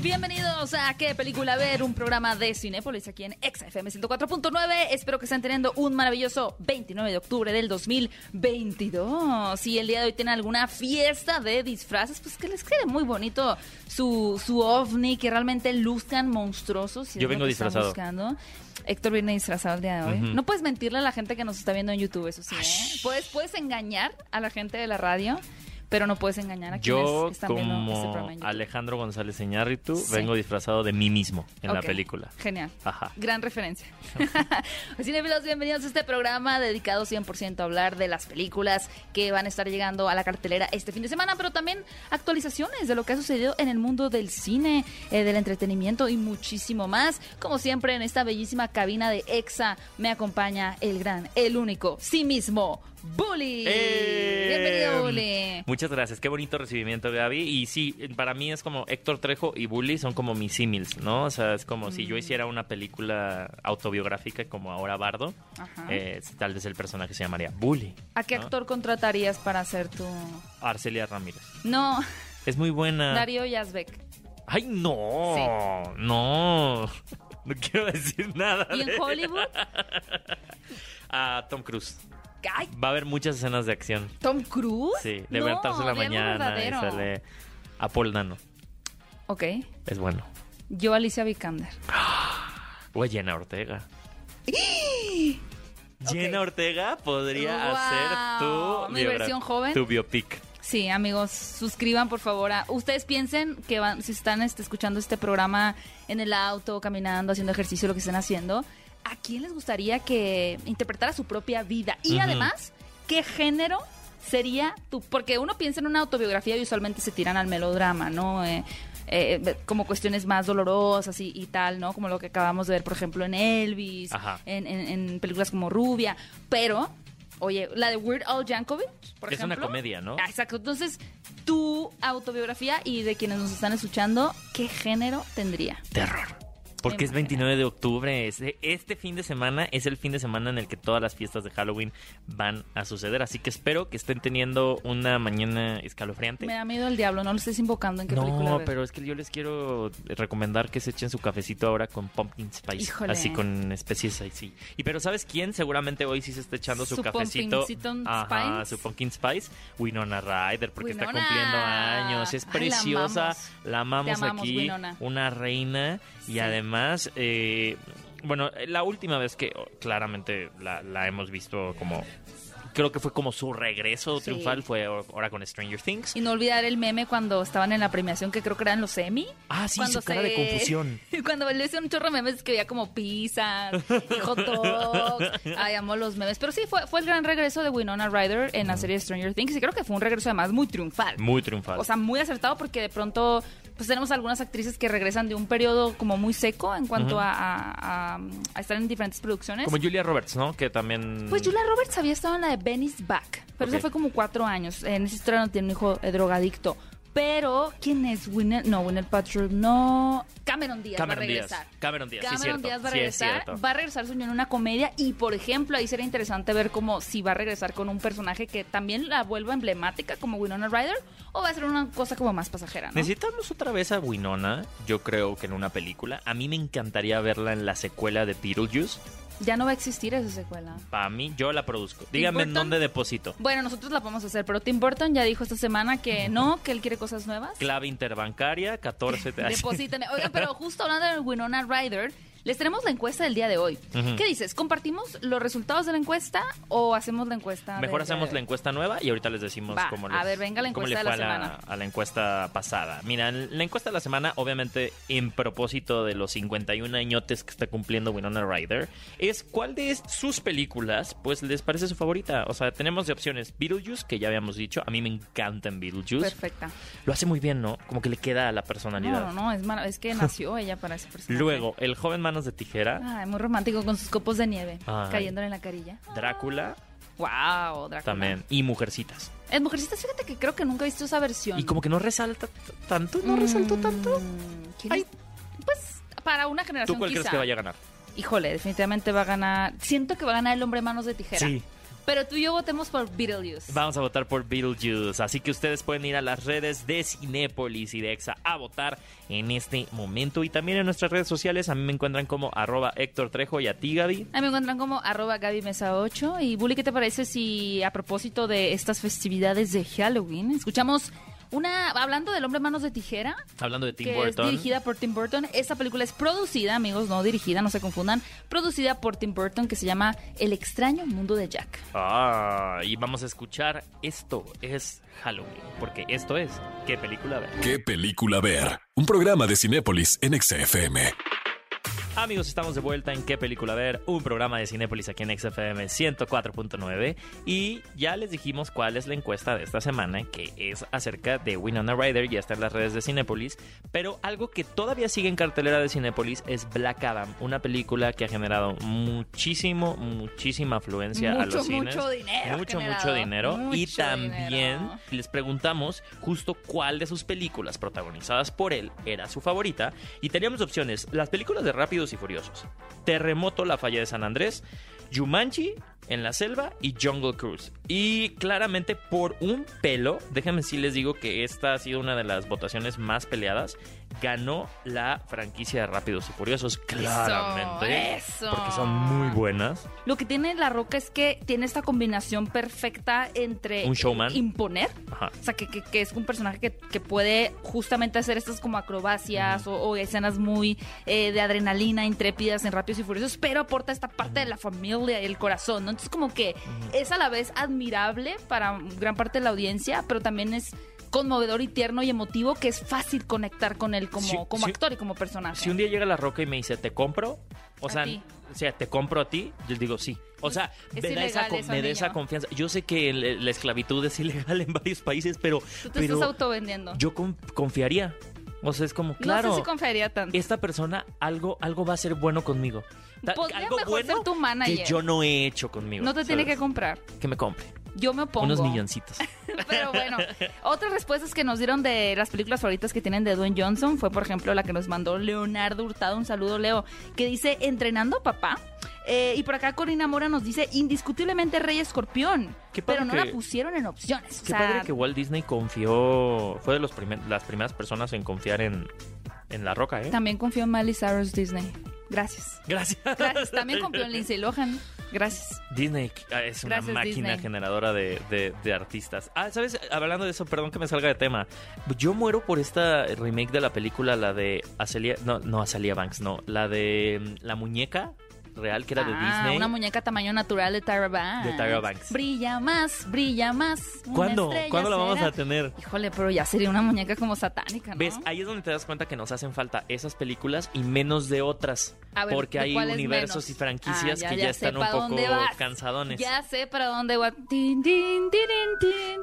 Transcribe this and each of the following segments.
Bienvenidos a ¿Qué película ver? Un programa de Cinépolis aquí en XFM 104.9. Espero que estén teniendo un maravilloso 29 de octubre del 2022. Si el día de hoy tienen alguna fiesta de disfraces, pues que les quede muy bonito su, su ovni, que realmente luzcan monstruosos. si Yo vengo disfrazado. Héctor viene disfrazado el día de hoy. No puedes mentirle a la gente que nos está viendo en YouTube, eso sí. ¿eh? Puedes, puedes engañar a la gente de la radio, pero no puedes engañar a quienes Yo, están viendo este como programa en. Alejandro González Iñárritu, Sí. vengo disfrazado de mí mismo en la película. Genial. Ajá. Gran referencia. Cinefilos, bienvenidos a este programa dedicado 100% a hablar de las películas que van a estar llegando a la cartelera este fin de semana, pero también actualizaciones de lo que ha sucedido en el mundo del cine, eh, del entretenimiento y muchísimo más. Como siempre, en esta bellísima cabina de EXA me acompaña el gran, el único, sí mismo, Bully. ¡Eh! Bienvenido, Bully. Muchas gracias, qué bonito recibimiento, Gaby. Y sí, para mí es como Héctor Trejo y Bully son como mis símils, ¿no? O sea, es como si yo Mm. hiciera una película autobiográfica como ahora Bardo, eh, tal vez el personaje se llamaría Bully. ¿A qué ¿no? actor contratarías para hacer tu...? Arcelia Ramírez. No, Es muy buena. Darío Yazbek. Ay, no, no. No quiero decir nada. ¿Y de- en Hollywood? A Tom Cruise. Ay, Va a haber muchas escenas de acción. ¿Tom Cruise? Sí, No, de levantarse en la mañana y sale a Paul Dano. Ok. Es bueno. Yo, Alicia Vikander. O a Jenna Ortega. Jenna Ortega podría Wow. hacer tu ¿Mi versión joven? Tu biopic. Sí, amigos, suscriban por favor. A... Ustedes piensen que van, si están este, escuchando este programa en el auto, caminando, haciendo ejercicio, lo que estén haciendo, ¿a quién les gustaría que interpretara su propia vida? Y además, ¿qué género sería tu...? Porque uno piensa en una autobiografía y usualmente se tiran al melodrama, ¿no? Eh, eh, como cuestiones más dolorosas y, y tal, ¿no? Como lo que acabamos de ver, por ejemplo, en Elvis, en, en- en películas como Rubia. Pero, oye, la de Weird Al Yankovic, por Es una comedia, ¿no? Ah, Exacto. Entonces, tu autobiografía y de quienes nos están escuchando, ¿qué género tendría? Terror. Porque es Imagínate. 29 de octubre. es- Este fin de semana es el fin de semana en el que todas las fiestas de Halloween van a suceder. Así que espero que estén teniendo una mañana escalofriante. Me da miedo el diablo, no lo estés invocando en qué película No, pero es que yo les quiero recomendar que se echen su cafecito ahora con pumpkin spice. Híjole. Así con especies así. Y pero ¿sabes quién? Seguramente hoy sí se está echando su, Su cafecito. Ajá, su pumpkin spice. Winona Ryder, porque está cumpliendo años. Es Ay, la preciosa. amamos. La amamos, aquí. Winona. Una reina. Y Sí. además, eh, bueno, la última vez que oh, claramente la, la hemos visto como... Creo que fue como su regreso Sí. triunfal, fue ahora con Stranger Things. Y no olvidar el meme cuando estaban en la premiación, que creo que eran los Emmy. Ah, sí, Cuando su cara de confusión. Cuando le hice un chorro de memes que veía como pizza, y hot dogs. Ay, amo los memes. Pero sí, fue, fue el gran regreso de Winona Ryder en la serie Stranger Things. Y creo que fue un regreso además muy triunfal. Muy triunfal. O sea, muy acertado porque de pronto pues tenemos algunas actrices que regresan de un periodo como muy seco en cuanto a, a- a- a estar en diferentes producciones. Como Julia Roberts, ¿no? Que también... Pues Julia Roberts había estado en la de Benny's Back, pero Ok. eso fue como cuatro años. En esa historia no tiene un hijo eh, drogadicto. Pero, ¿quién es Winner? No, Winner Patrol, no. Cameron Díaz Cameron va a Díaz. regresar. Cameron Díaz, sí es Cameron cierto. Díaz va a Sí es regresar. cierto. va a regresar su en una comedia y, por ejemplo, ahí sería interesante ver cómo si va a regresar con un personaje que también la vuelva emblemática como Winona Ryder o va a ser una cosa como más pasajera, ¿no? Necesitamos otra vez a Winona, yo creo que en una película. A mí me encantaría verla en la secuela de Beetlejuice. Ya no va a existir esa secuela. Para mí, yo la produzco. Díganme en dónde deposito. Bueno, nosotros la podemos hacer, pero Tim Burton ya dijo esta semana que no, que él quiere cosas nuevas. Clave interbancaria, 14... te- Deposítame. Oigan, pero justo hablando de Winona Ryder, les tenemos la encuesta del día de hoy. ¿Qué dices? ¿Compartimos los resultados de la encuesta o hacemos la encuesta? Mejor hacemos la encuesta nueva y ahorita les decimos Va, cómo a les, ver, venga la encuesta de la a semana. a la encuesta pasada. Mira, la encuesta de la semana, obviamente, en propósito de los 51 añotes que está cumpliendo Winona Ryder, es cuál de sus películas, pues, les parece su favorita. O sea, tenemos de opciones Beetlejuice, que ya habíamos dicho. A mí me encanta en Beetlejuice. Perfecta. Lo hace muy bien, ¿no? Como que le queda a la No, personalidad. no, no, es, mara- es que nació ella para ese personaje. Luego, El joven manos de tijera, Ay, muy romántico con sus copos de nieve Ay. cayéndole en la carilla. Drácula, Wow, Drácula. también. Y Mujercitas. En Mujercitas, fíjate que creo que nunca he visto esa versión. Y como que no resalta tanto, no resaltó tanto. Mm, ¿quién Ay. es? Pues para una ¿Tú generación cuál crees que vaya a ganar? Híjole, definitivamente va a ganar. Siento que va a ganar el hombre manos de tijera. Sí. Pero tú y yo votemos por Beetlejuice. Vamos a votar por Beetlejuice, así que ustedes pueden ir a las redes de Cinépolis y de EXA a votar en este momento y también en nuestras redes sociales. A mí me encuentran como arroba Héctor Trejo y a ti, Gaby. A mí me encuentran como arroba Gaby Mesa 8. Y Bully, ¿qué te parece si a propósito de estas festividades de Halloween escuchamos una, hablando del hombre manos de tijera, Hablando de Tim que Burton. es dirigida por Tim Burton. Esta película es producida, amigos, no dirigida, no se confundan, producida por Tim Burton que se llama El extraño mundo de Jack. Ah, y vamos a escuchar Esto es Halloween, porque esto es ¿Qué película ver? ¿Qué película ver? Un programa de Cinépolis en XFM. Amigos, estamos de vuelta en ¿Qué película ver? Un programa de Cinépolis aquí en XFM 104.9 y ya les dijimos cuál es la encuesta de esta semana, que es acerca de Winona Ryder, ya está en las redes de Cinépolis, pero algo que todavía sigue en cartelera de Cinépolis es Black Adam, una película que ha generado muchísimo, muchísima afluencia a los cines. mucho dinero Mucho, generado. mucho dinero. y también dinero. les preguntamos justo cuál de sus películas protagonizadas por él era su favorita y teníamos opciones, las películas de Rápidos y Furiosos, Terremoto, La Falla de San Andrés, Jumanji, En la Selva y Jungle Cruise. Y claramente por un pelo, déjenme si les digo que esta ha sido una de las votaciones más peleadas, ganó la franquicia de Rápidos y Furiosos, claramente. eso. Porque son muy buenas. Lo que tiene La Roca es que tiene esta combinación perfecta entre Un showman. imponer, Ajá. o sea, que, que- que es un personaje que, que puede justamente hacer estas como acrobacias o, o escenas muy eh, de adrenalina, intrépidas en Rápidos y Furiosos, pero aporta esta parte de la familia y el corazón, ¿no? Entonces como que es a la vez admirable para gran parte de la audiencia, pero también es conmovedor y tierno y emotivo que es fácil conectar con él como, como actor y como personaje. Si un día llega la roca y me dice, ¿te compro? O A sea, ti. o sea, ¿te compro a ti? Yo digo, sí. O sea, Es me da, esa, me da esa confianza. Yo sé que la esclavitud es ilegal en varios países, pero, Tú te pero estás autovendiendo. yo con- confiaría. O sea, es como, no claro, sé si confiaría tanto. esta persona algo, algo va a ser bueno conmigo. Podría algo mejor bueno ser tu manager. que yo no he hecho conmigo. No te tiene que ¿sabes? comprar. Que me compre. Yo me opongo. Unos milloncitos. Pero bueno, otras respuestas que nos dieron de las películas favoritas que tienen de Dwayne Johnson fue, por ejemplo, la que nos mandó Leonardo Hurtado. Un saludo, Leo, que dice Entrenando papá. Eh, y por acá Corina Mora nos dice indiscutiblemente Rey Escorpión. Qué padre Pero no que- la pusieron en opciones. O Qué sea, padre que Walt Disney confió, fue de los primer- las primeras personas en confiar en, en La Roca, ¿eh? También confío en Miley Cyrus Disney. Gracias. Gracias. Gracias. También confío en Lindsay Lohan. Gracias. Disney ah, es una Gracias, máquina Disney. generadora de, de- de artistas. Ah, ¿sabes? Hablando de eso, perdón que me salga de tema. Yo muero por esta remake de la película, la de Azealia... No, no Azealia Banks, no. La de mm, La Muñeca Real, que era de Ah, Disney. Una muñeca tamaño natural de Tyra Banks. De Tyra Banks. Brilla más, brilla más. ¿Cuándo? ¿Cuándo la vamos a tener? Híjole, pero ya sería una muñeca como satánica, ¿no? ¿Ves? Ahí es donde te das cuenta que nos hacen falta esas películas y menos de otras. A ver, porque ¿de hay universos menos? y franquicias Ah, que ya, están un poco cansadones. Ya sé para dónde va.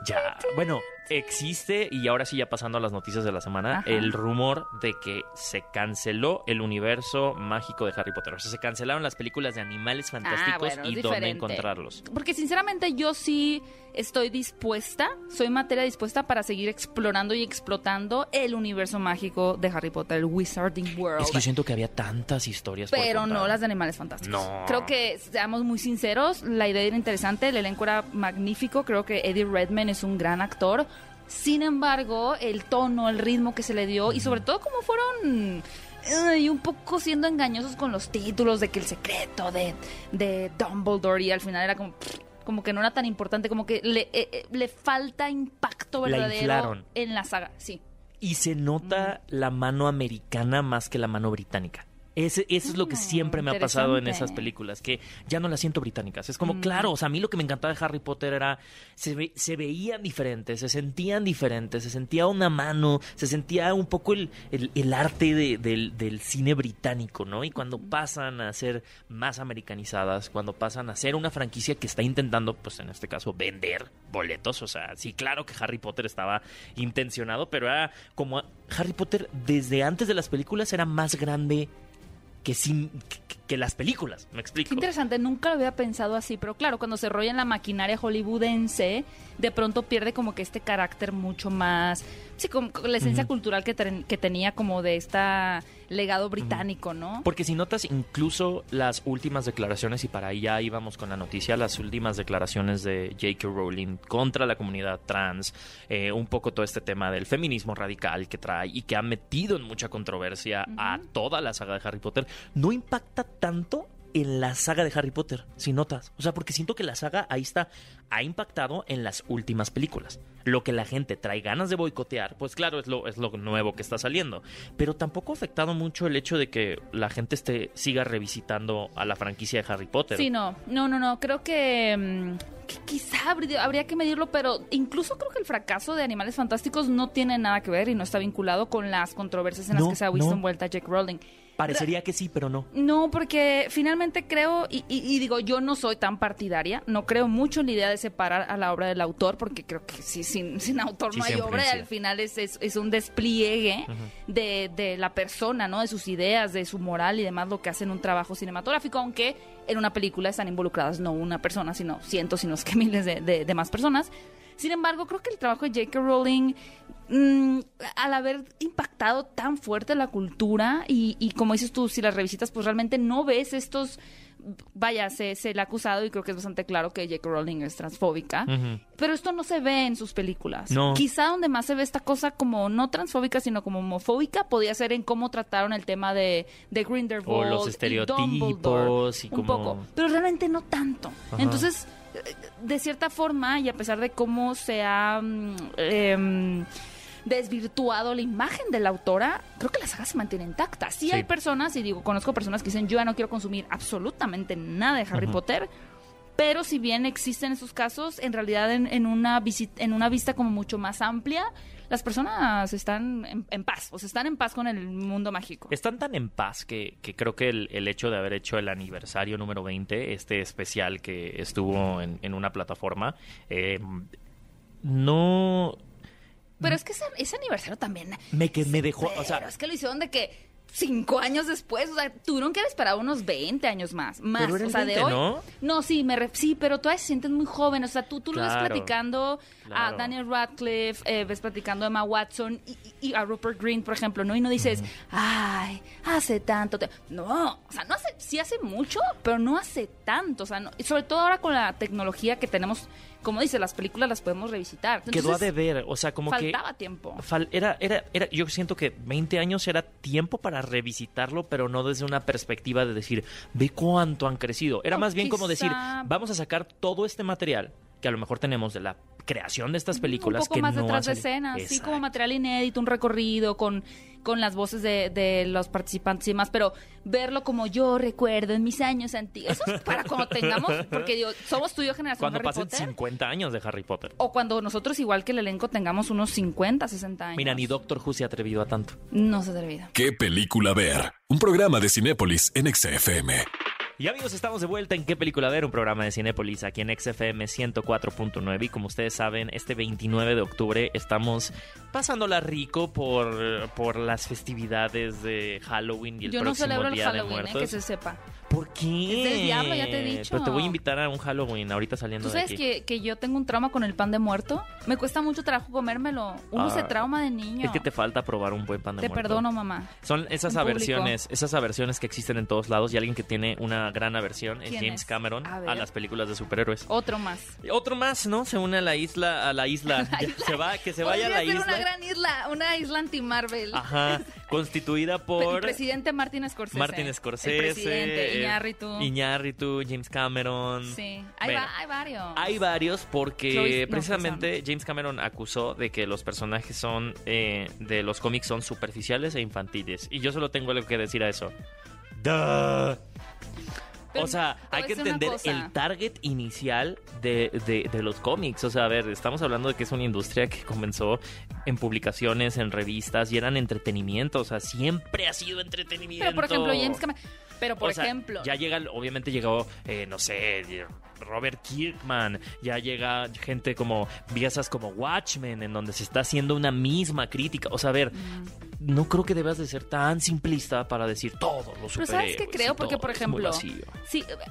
Ya, bueno, existe, y ahora sí ya pasando a las noticias de la semana, Ajá. el rumor de que se canceló el universo mágico de Harry Potter. O sea, se cancelaron las películas de animales fantásticos Ah, bueno, es y dónde encontrarlos. Porque sinceramente yo sí estoy dispuesta, soy materia dispuesta para seguir explorando y explotando el universo mágico de Harry Potter, el Wizarding World. Es que yo siento que había tantas historias. pero no las de animales fantásticos. No. Creo que, seamos muy sinceros, la idea era interesante, el elenco era magnífico, creo que Eddie Redmayne es un gran actor. Sin embargo, el tono, el ritmo que se le dio y sobre todo cómo fueron ay, un poco siendo engañosos con los títulos de que el secreto de, de Dumbledore y al final era como como que no era tan importante, como que le, eh, eh, le falta impacto verdadero en la saga. Sí. Y se nota la mano americana más que la mano británica. Ese, eso es lo que siempre me ha pasado en esas películas, que ya no las siento británicas. Es como, Mm. claro, o sea, a mí lo que me encantaba de Harry Potter era, se, ve- se veían diferentes, se sentían diferentes, se sentía una mano, se sentía un poco el, el- el arte de- del, del cine británico, ¿no? Y cuando pasan a ser más americanizadas, cuando pasan a ser una franquicia que está intentando, pues en este caso, vender boletos, o sea, sí, claro que Harry Potter estaba intencionado, pero era como Harry Potter desde antes de las películas era más grande que, sin, que, las películas, me explico. Qué interesante, nunca lo había pensado así, pero claro, cuando se rolla en la maquinaria hollywoodense, de pronto pierde como que este carácter mucho más, sí, como la esencia cultural que, ten- que tenía como de esta legado británico, ¿no? Porque si notas incluso las últimas declaraciones, y para ahí ya íbamos con la noticia, las últimas declaraciones de J.K. Rowling contra la comunidad trans, eh, un poco todo este tema del feminismo radical que trae y que ha metido en mucha controversia a toda la saga de Harry Potter, no impacta tanto en la saga de Harry Potter, si notas. O sea, porque siento que la saga ahí está, ha impactado en las últimas películas. Lo que la gente trae ganas de boicotear, pues claro, es lo, es lo nuevo que está saliendo. Pero tampoco ha afectado mucho el hecho de que la gente esté, siga revisitando a la franquicia de Harry Potter. Sí, no, no, no, no, creo que, mm, que quizá habría, habría que medirlo, pero incluso creo que el fracaso de Animales Fantásticos no tiene nada que ver y no está vinculado con las controversias en las que se ha visto no. envuelta Jack Rowling. Parecería que sí, pero no. No, porque finalmente creo, y, y- y digo, yo no soy tan partidaria, no creo mucho en la idea de separar a la obra del autor, porque creo que sí, sin, sin autor Sí no hay obra, y al final es, es, es un despliegue de, de la persona, ¿no? De sus ideas, de su moral y demás, lo que hace en un trabajo cinematográfico, aunque en una película están involucradas no una persona, sino cientos, sino que miles de, de- de más personas. Sin embargo, creo que el trabajo de J.K. Rowling, mm, al haber impactado tan fuerte la cultura, y, y como dices tú, si las revisitas, pues realmente no ves estos. Vaya, se, se le ha acusado y creo que es bastante claro que J.K. Rowling es transfóbica. Pero esto no se ve en sus películas. No. Quizá donde más se ve esta cosa como no transfóbica, sino como homofóbica, podía ser en cómo trataron el tema de, de Grindelwald O los y estereotipos Dumbledore, y un poco. Pero realmente no tanto. Entonces, de cierta forma, y a pesar de cómo se ha mm, em, desvirtuado la imagen de la autora, creo que la saga se mantiene intacta. Sí, Sí. hay personas, y digo, conozco personas que dicen, yo ya no quiero consumir absolutamente nada de Harry. Potter, pero si bien existen esos casos, en realidad en, en una, en una vista como mucho más amplia, las personas están en, en paz, o sea, están en paz con el mundo mágico. Están tan en paz que, que creo que el, el hecho de haber hecho el aniversario número 20, este especial que estuvo en, en una plataforma, eh, no Pero es que ese, ese aniversario también... me, que me dejó, o sea, Pero es que lo hicieron de que cinco años después, o sea, tuvieron que haber esperado unos 20 años más, más, Pero era o sea, 20, de hoy. ¿no? No, sí, me re- sí, pero todavía se sienten muy jóvenes, o sea, tú, tú lo ves Claro, platicando a. Daniel Radcliffe, eh, ves platicando a Emma Watson y, y- a Rupert Green, por ejemplo, ¿no? Y no dices, ay, hace tanto. No, o sea, no hace, sí hace mucho, pero no hace tanto, o sea, no- y sobre todo ahora con la tecnología que tenemos, como dice, las películas las podemos revisitar. quedó a deber, o sea, como que faltaba tiempo. Fal- era, era, era, yo siento que 20 años era tiempo para revisitarlo, pero no desde una perspectiva de decir, ve cuánto han crecido. Era más bien como decir, vamos a sacar todo este material que a lo mejor tenemos de la creación de estas películas un poco que más no detrás de escenas, sí, como material inédito, un recorrido con, con las voces de, de los participantes y demás, pero verlo como yo recuerdo en mis años antiguos, eso es para cuando tengamos, porque digo, somos tú y yo generación Cuando Harry pasen Potter, 50 años de Harry Potter. o cuando nosotros igual que el elenco tengamos unos 50, 60 años. Mira, ni Doctor Who se ha atrevido a tanto. No se ha atrevido. ¿Qué película ver? Un programa de Cinépolis en XFM. Y amigos, estamos de vuelta en ¿Qué película ver? Un programa de Cinépolis aquí en XFM 104.9 y como ustedes saben, este 29 de octubre estamos pasándola rico por, por las festividades de Halloween y el Yo no próximo celebro el Día de Halloween, eh, Muertos. que se sepa. ¿Por qué? Es del diablo, ya te he dicho. Pero te voy a invitar a un Halloween ahorita saliendo ¿Tú de sabes aquí. que, que yo tengo un trauma con el pan de muerto? Me cuesta mucho trabajo comérmelo. Uno Ah, se trauma de niño. Es que te falta probar un buen pan de Te muerto. perdono, mamá. Son esas En público. aversiones, esas aversiones que existen en todos lados y alguien que tiene una gran aversión ¿Quién James es? Cameron A las películas de superhéroes. Otro más. Otro más, ¿no? Se une a la isla, a la isla. Se va, que se vaya a la ser isla. una gran isla, una isla anti-Marvel. Ajá, constituida El por presidente Martin Scorsese. Martin Scorsese, El presidente, Iñárritu. Iñárritu, James Cameron. Sí, hay, Bueno, va- hay varios. Hay varios porque Chloe- no, precisamente James Cameron acusó de que los personajes son eh, de los cómics son superficiales e infantiles. Y yo solo tengo algo que decir a eso. Duh. Pero o sea, hay que entender el target inicial de, de- de los cómics. O sea, a ver, estamos hablando de que es una industria que comenzó en publicaciones, en revistas y eran entretenimiento. O sea, siempre ha sido entretenimiento. Pero por ejemplo, James Cameron. Pero por O sea, ejemplo. Ya llega, obviamente llegó, eh, no sé, Robert Kirkman, ya llega gente como piezas como Watchmen, en donde se está haciendo una misma crítica. O sea, a ver, no creo que debas de ser tan simplista para decir todos los Pero. ¿sabes qué creo? Porque, todo por ejemplo, sí,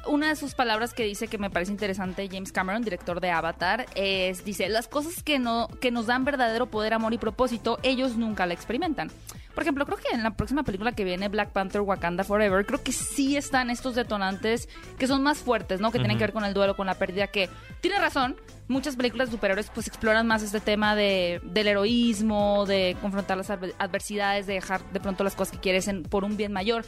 una de sus palabras que dice que me parece interesante James Cameron, director de Avatar, es, dice, las cosas que, no, que nos dan verdadero poder, amor y propósito, ellos nunca la experimentan. Por ejemplo, creo que en la próxima película que viene, Black Panther Wakanda Forever, creo que sí están estos detonantes que son más fuertes, ¿no? Que tienen que ver con el duelo, con la pérdida, que tiene razón. Muchas películas de superhéroes pues exploran más este tema de, del heroísmo, de confrontar las adver- adversidades, de dejar de pronto las cosas que quieres en- por un bien mayor.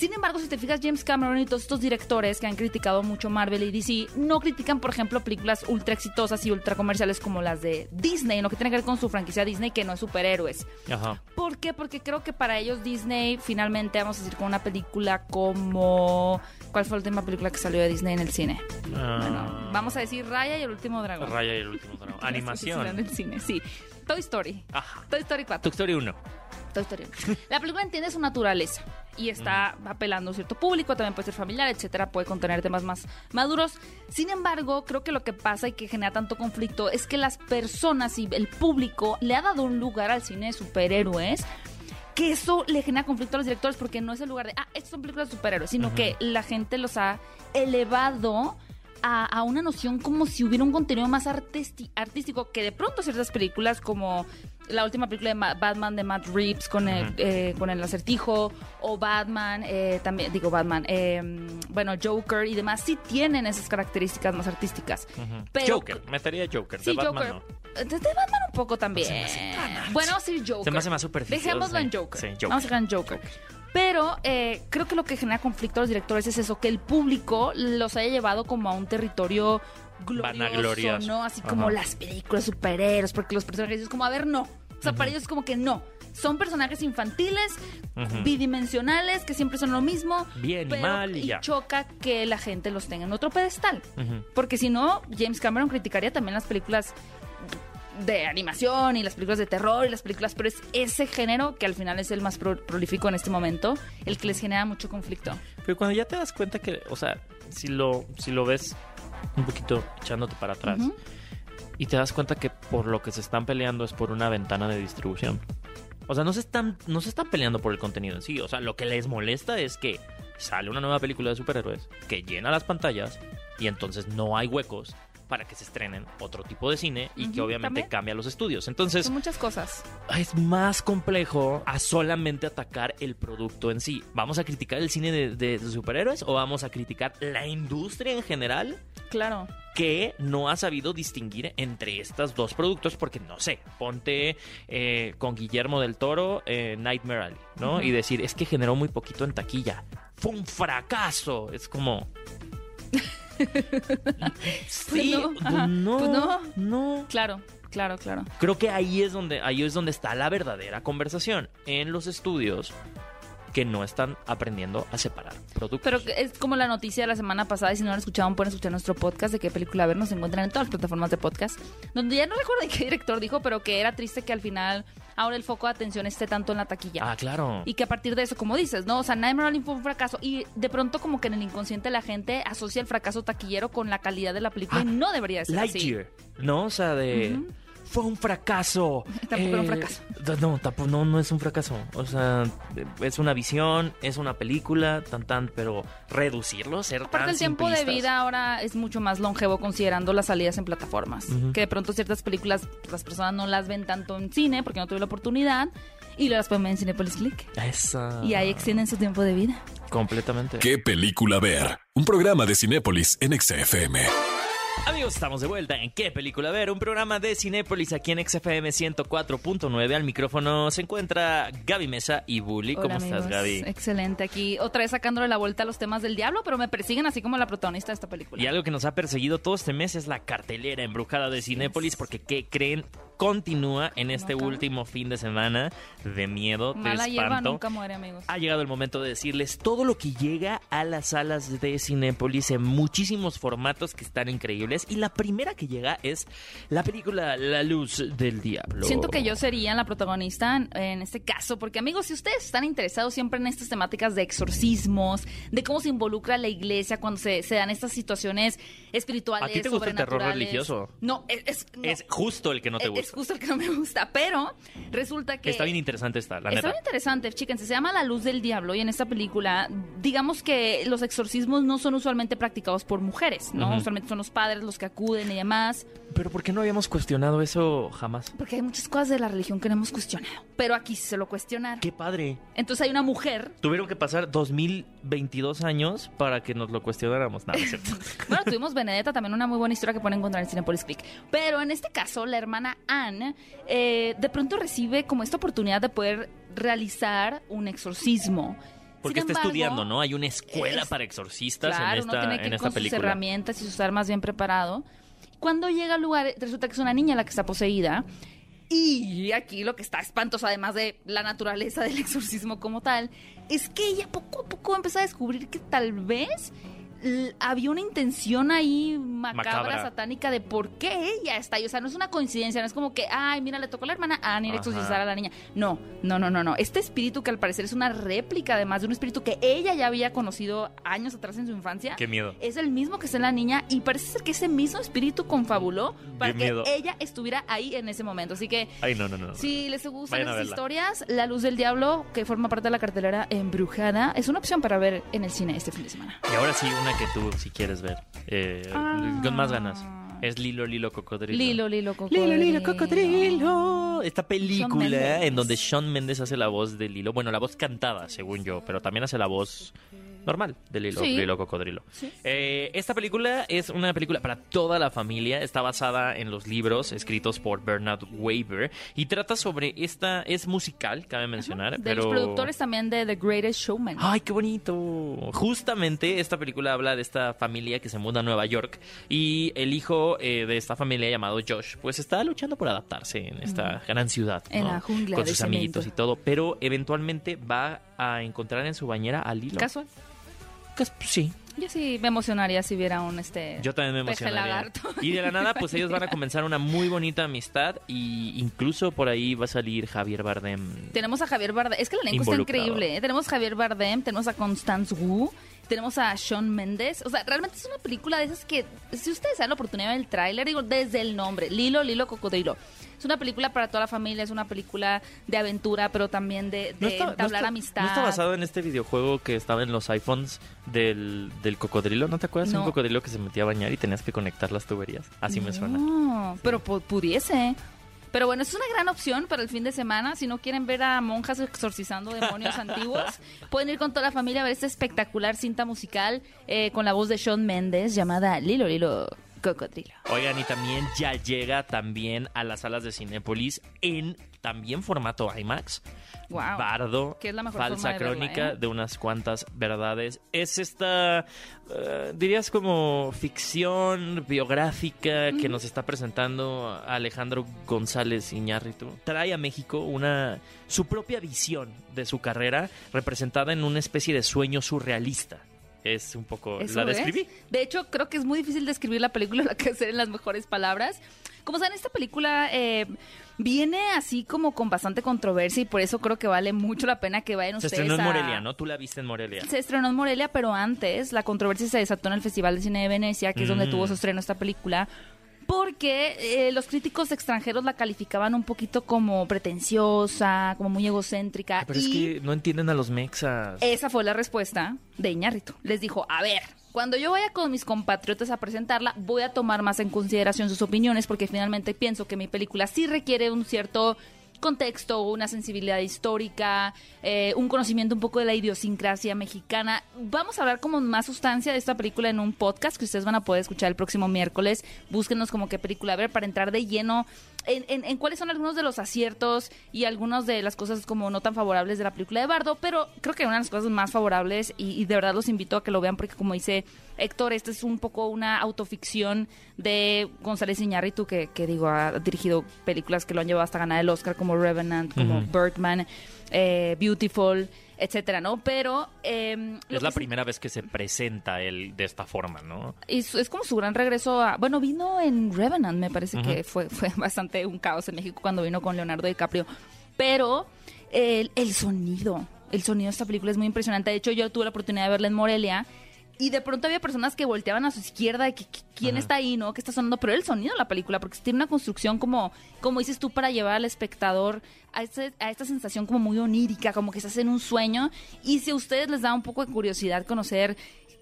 Sin embargo, si te fijas, James Cameron y todos estos directores que han criticado mucho Marvel y DC, no critican, por ejemplo, películas ultra exitosas y ultra comerciales como las de Disney, lo que tiene que ver con su franquicia Disney, que no es superhéroes. Ajá. ¿Por qué? Porque creo que para ellos Disney, finalmente, vamos a decir, con una película como... ¿Cuál fue la última película que salió de Disney en el cine? Ah, Bueno, vamos a decir Raya y el último dragón. Raya y el último dragón. En Animación. el cine, sí. Toy Story. Ajá. Toy Story 4. Toy Story 1. Toy Story. La película entiende su naturaleza y está apelando a un cierto público, también puede ser familiar, etcétera, puede contener temas más maduros. Sin embargo, creo que lo que pasa y que genera tanto conflicto es que las personas y el público le ha dado un lugar al cine de superhéroes que eso le genera conflicto a los directores porque no es el lugar de, ah, estas son películas de superhéroes, sino que la gente los ha elevado a, a una noción como si hubiera un contenido más artístico que de pronto ciertas películas como la última película de Ma- Batman de Matt Reeves con el, eh, con el acertijo o Batman, eh, también digo Batman, eh, bueno, Joker y demás sí tienen esas características más artísticas. Pero, Joker. Metería Joker. Sí, de Batman Joker. no. De, de Batman un poco también. Arts. bueno, sí, Joker. Se me hace más superficioso, Dejémoslo en Joker. Sí, Joker. Vamos a dejar en Joker. Pero eh, creo que lo que genera conflicto a los directores es eso, que el público los haya llevado como a un territorio glorioso, Vanaglorioso. ¿no? Así como Ajá. las películas superhéroes, porque los personajes es como, a ver, no. O sea, para ellos es como que no. Son personajes infantiles, bidimensionales, que siempre son lo mismo. Bien y pero- mal y ya. choca que la gente los tenga en otro pedestal. Porque si no, James Cameron criticaría también las películas de animación y las películas de terror y las películas, pero es ese género que al final es el más pro- prolífico en este momento, el que les genera mucho conflicto. Pero cuando ya te das cuenta que, o sea, si lo, si lo ves un poquito echándote para atrás. Y te das cuenta que por lo que se están peleando es por una ventana de distribución. O sea, no se están, no se están peleando por el contenido en sí. O sea, lo que les molesta es que sale una nueva película de superhéroes que llena las pantallas y entonces no hay huecos para que se estrenen otro tipo de cine y que obviamente también. cambia los estudios. Entonces, Son muchas cosas. es más complejo a solamente atacar el producto en sí. ¿Vamos a criticar el cine de, de superhéroes o vamos a criticar la industria en general Claro. que no ha sabido distinguir entre estos dos productos? Porque no sé, ponte eh, con Guillermo del Toro eh, Nightmare Alley, ¿no? Y decir, es que generó muy poquito en taquilla. Fue un fracaso. Es como... sí, no, pues no, Pues no. no. Claro, claro, claro. Creo que ahí es donde ahí es donde está la verdadera conversación en los estudios que no están aprendiendo a separar productos. Pero es como la noticia de la semana pasada, y si no la escuchaban, pueden escuchar nuestro podcast de qué película ver. Nos encuentran en todas las plataformas de podcast. Donde ya no recuerdo qué director dijo, pero que era triste que al final ahora el foco de atención esté tanto en la taquilla. ah, claro. Y que a partir de eso, como dices, ¿no? O sea, Nightmare Alley fue un fracaso. Y de pronto, como que en el inconsciente la gente asocia el fracaso taquillero con la calidad de la película Ah, y no debería ser así. Lightyear, ¿no? O sea, de. Fue un fracaso. Tampoco era un fracaso. d- No, tampoco no, no es un fracaso. O sea, es una visión, es una película, tan tan, pero reducirlo, ser Aparte, tan el tiempo de vida ahora es mucho más longevo considerando las salidas en plataformas. Que de pronto ciertas películas las personas no las ven tanto en cine porque no tuvieron la oportunidad y las pueden ver en Cinepolis Click. Esa. Y ahí extienden su tiempo de vida. completamente. ¿Qué película ver? Un programa de Cinépolis en XFM. Amigos, estamos de vuelta en ¿Qué película ver? Un programa de Cinépolis aquí en XFM 104.9. Al micrófono se encuentra Gaby Mesa y Bully. ¿Cómo estás. Gaby? Excelente. Aquí otra vez sacándole la vuelta a los temas del diablo, pero me persiguen así como la protagonista de esta película. Y algo que nos ha perseguido todo este mes es la cartelera embrujada de Cinépolis, porque ¿qué creen? Continúa en este último fin de semana de miedo, de Mala hierba espanto. nunca muere, amigos. Ha llegado el momento de decirles todo lo que llega a las salas de Cinépolis en muchísimos formatos que están increíbles. Y la primera que llega es la película La Luz del Diablo. Siento que yo sería la protagonista en, este caso, porque amigos, si ustedes están interesados siempre en estas temáticas de exorcismos, de cómo se involucra la iglesia cuando se, se dan estas situaciones espirituales, ¿A ti te gusta el terror religioso? No, es, es- no. Es justo el que no te gusta. es justo el que no me gusta, pero resulta que... Está bien interesante esta, la Está neta. bien interesante, fíjense, se llama La Luz del Diablo y en esta película, digamos que los exorcismos no son usualmente practicados por mujeres, ¿no? Usualmente son los padres los que acuden y demás, Pero ¿por qué no habíamos cuestionado eso jamás? porque hay muchas cosas de la religión que no hemos cuestionado, pero aquí se lo cuestionaron. ¡Qué padre! Entonces hay una mujer, Tuvieron que pasar 2022 años para que nos lo cuestionáramos. Nada, es cierto. bueno, tuvimos Benedetta, también una muy buena historia que pueden encontrar en Cinepolis Click, pero en este caso la hermana Anne eh, de pronto recibe como esta oportunidad de poder realizar un exorcismo. Porque Sin está embargo, estudiando, ¿no? Hay una escuela es- para exorcistas Claro, en uno esta, tiene que en ir esta con sus película. herramientas y sus armas bien preparado. Cuando llega al lugar, resulta que es una niña la que está poseída. Y aquí lo que está espantoso, además de la naturaleza del exorcismo como tal, es que ella poco a poco empieza a descubrir que tal vez había una intención ahí macabra, Macabra. satánica de por qué ella está ahí. O sea, no es una coincidencia, no es como que, ay, mira, le tocó a la hermana Anne ir a Ajá. exorcizar a la niña. No, no, no, no, no. Este espíritu que al parecer es una réplica además de un espíritu que ella ya había conocido años atrás en su infancia. Qué miedo. Es el mismo que está en la niña y parece ser que ese mismo espíritu confabuló para Qué que miedo. ella estuviera ahí en ese momento. Así que Ay, no, no, no. no. si les gustan a verla. historias, La Luz del Diablo, que forma parte de la cartelera Embrujada, es una opción para ver en el cine este fin de semana. Y ahora sí, una que tú, si quieres ver. eh, Ah. Con más ganas. Es Lilo, Lilo, Cocodrilo. Lilo, Lilo, Cocodrilo. Lilo, Lilo, Cocodrilo. Esta película Mendes. en donde Sean Méndez hace la voz de Lilo. Bueno, la voz cantada, según yo, pero también hace la voz normal de Lilo, Sí. Lilo Cocodrilo. Sí. Eh, esta película es una película para toda la familia. Está basada en los libros escritos por Bernard Weaver y trata sobre esta. Es musical, cabe mencionar. De pero... los productores también de The Greatest Showman. ¡Ay, qué bonito! Justamente esta película habla de esta familia que se muda a Nueva York y el hijo eh, de esta familia llamado Josh, pues está luchando por adaptarse en esta gran ciudad. En ¿no? la jungla Con de sus amiguitos y todo, pero eventualmente va a encontrar en su bañera a Lilo. Casual. Cas- Sí, Yo sí me emocionaría si viera un este. yo también me emocionaría. lagarto. Y de la nada, pues ellos van a comenzar una muy bonita amistad y incluso por ahí va a salir Javier Bardem. Tenemos a Javier Bardem. Es que el elenco está increíble. ¿eh? Tenemos a Javier Bardem, tenemos a Constance Wu, tenemos a Sean Mendes. O sea, realmente es una película de esas que, si ustedes dan la oportunidad de ver el tráiler, digo, desde el nombre, Lilo, Lilo, Cocodrilo. Es una película para toda la familia, es una película de aventura, pero también de, de entablar está- amistad. ¿No está basado en este videojuego que estaba en los iPhones del, del cocodrilo? ¿No te acuerdas? No. Un cocodrilo que se metía a bañar y tenías que conectar las tuberías. Así me suena. No, pero pu- pudiese. Pero bueno, es una gran opción para el fin de semana. Si no quieren ver a monjas exorcizando demonios antiguos, pueden ir con toda la familia a ver esta espectacular cinta musical eh, con la voz de Sean Mendes llamada Lilo Lilo Cocodrilo. Oigan, y también ya llega también a las salas de Cinépolis en también formato IMAX. Wow. Bardo, Que es la mejor falsa verla, crónica ¿eh? de unas cuantas verdades. Es esta, eh, dirías como ficción biográfica que nos está presentando Alejandro González Iñárritu. Trae a México una su propia visión de su carrera representada en una especie de sueño surrealista. Es un poco... Eso ¿La es. describí? De hecho, creo que es muy difícil describir la película, lo que hacer en las mejores palabras. Como saben, esta película eh, viene así como con bastante controversia y por eso creo que vale mucho la pena que vayan Se ustedes estrenó en a- Morelia, ¿no? Tú la viste en Morelia. Se estrenó en Morelia, pero antes la controversia se desató en el Festival de Cine de Venecia, que es donde Mm. tuvo su estreno esta película, porque eh, los críticos extranjeros la calificaban un poquito como pretenciosa, como muy egocéntrica. Ah, Pero es que no entienden a los mexas. esa fue la respuesta de Iñárritu. Les dijo, a ver, cuando yo vaya con mis compatriotas a presentarla, voy a tomar más en consideración sus opiniones, porque finalmente pienso que mi película sí requiere un cierto contexto, una sensibilidad histórica, eh, un conocimiento un poco de la idiosincrasia mexicana. Vamos a hablar como más sustancia de esta película en un podcast que ustedes van a poder escuchar el próximo miércoles. Búsquenos como qué película ver para entrar de lleno en, en- en cuáles son algunos de los aciertos y algunas de las cosas como no tan favorables de la película de Bardo, pero creo que una de las cosas más favorables y, y de verdad los invito a que lo vean porque como dice Héctor, esta es un poco una autoficción de González Iñárritu que, que digo, ha dirigido películas que lo han llevado hasta ganar el Oscar como Revenant, como. Birdman, eh, Beautiful, etcétera, ¿no? Pero em, Es la primera vez que se presenta él de esta forma, ¿no? es, es como su gran regreso a... Bueno, vino en Revenant, me parece que fue, fue bastante un caos en México cuando vino con Leonardo DiCaprio. Pero el, el sonido, el sonido de esta película es muy impresionante. De hecho, yo tuve la oportunidad de verla en Morelia y de pronto había personas que volteaban a su izquierda de que, que- quién está ahí, ¿no? ¿Qué está sonando? Pero el sonido de la película, porque tiene una construcción como, como dices tú, para llevar al espectador a, este- a esta sensación como muy onírica, como que estás en un sueño. Y si a ustedes les da un poco de curiosidad conocer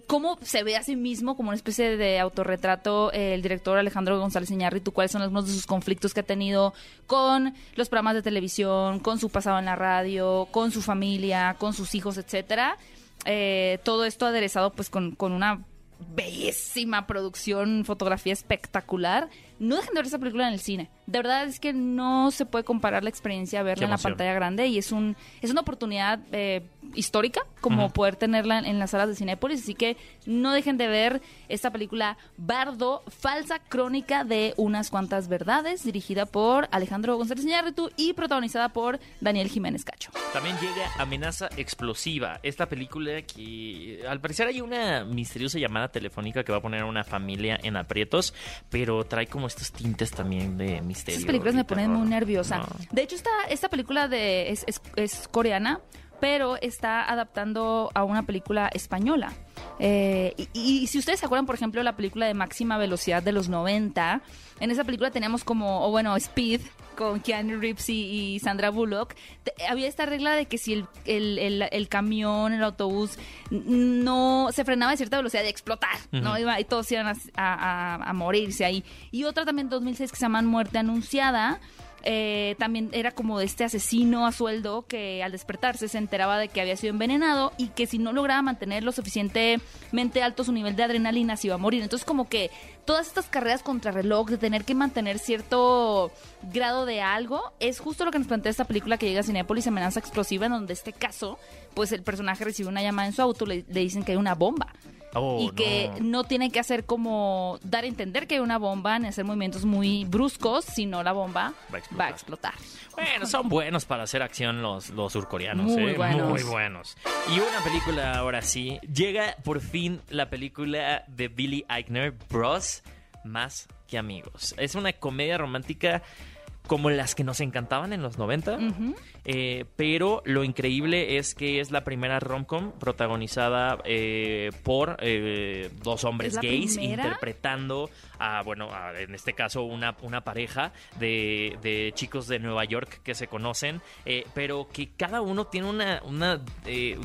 cómo se ve a sí mismo como una especie de autorretrato eh, el director Alejandro González Iñárritu, cuáles son algunos de sus conflictos que ha tenido con los programas de televisión, con su pasado en la radio, con su familia, con sus hijos, etcétera. Eh, todo esto aderezado pues con, con una bellísima producción, fotografía espectacular. No dejen de ver esa película en el cine. De verdad es que no se puede comparar la experiencia a verla en la pantalla grande y es un es una oportunidad eh, histórica como poder tenerla en, las salas de Cinépolis. Así que no dejen de ver esta película Bardo, falsa crónica de unas cuantas verdades, dirigida por Alejandro González Iñárritu y protagonizada por Daniel Jiménez Cacho. También llega Amenaza Explosiva, esta película que al parecer hay una misteriosa llamada telefónica que va a poner a una familia en aprietos, pero trae como estos tintes también de misterio. Estas películas me ponen muy nerviosa. No. De hecho, esta, esta película de, es, es- es coreana, pero está adaptando a una película española. Eh, y, y si ustedes se acuerdan, por ejemplo, la película de máxima velocidad de los 90, en esa película teníamos como, o bueno, Speed con Keanu Reeves y, y Sandra Bullock, te- había esta regla de que si el, el- el- el camión, el autobús, no se frenaba a cierta velocidad de explotar, ¿no? Iba- y todos iban a, a- a- a morirse ahí. Y otra también 2006 que se llama Muerte Anunciada. Eh, también era como de este asesino a sueldo que al despertarse se enteraba de que había sido envenenado y que si no lograba mantener lo suficientemente alto su nivel de adrenalina se iba a morir. Entonces como que todas estas carreras contra reloj de tener que mantener cierto grado de algo es justo lo que nos plantea esta película que llega a Cinépolis Amenaza Explosiva en donde este caso pues el personaje recibe una llamada en su auto le, le dicen que hay una bomba Oh, y que no. no. tiene que hacer como dar a entender que hay una bomba, ni hacer movimientos muy bruscos, sino la bomba Va a explotar. va a explotar. Bueno, son buenos para hacer acción los, los surcoreanos, Muy ¿eh? buenos. Muy buenos. Y una película ahora sí. Llega por fin la película de Billy Eichner, Bros, más que amigos. Es una comedia romántica como las que nos encantaban en los 90. Ujú. Eh, pero lo increíble es que es la primera romcom protagonizada eh, por eh, dos hombres ¿Es la gays primera? interpretando a, bueno, a, en este caso una, una pareja de, de chicos de Nueva York que se conocen, eh, pero que cada uno tiene una, una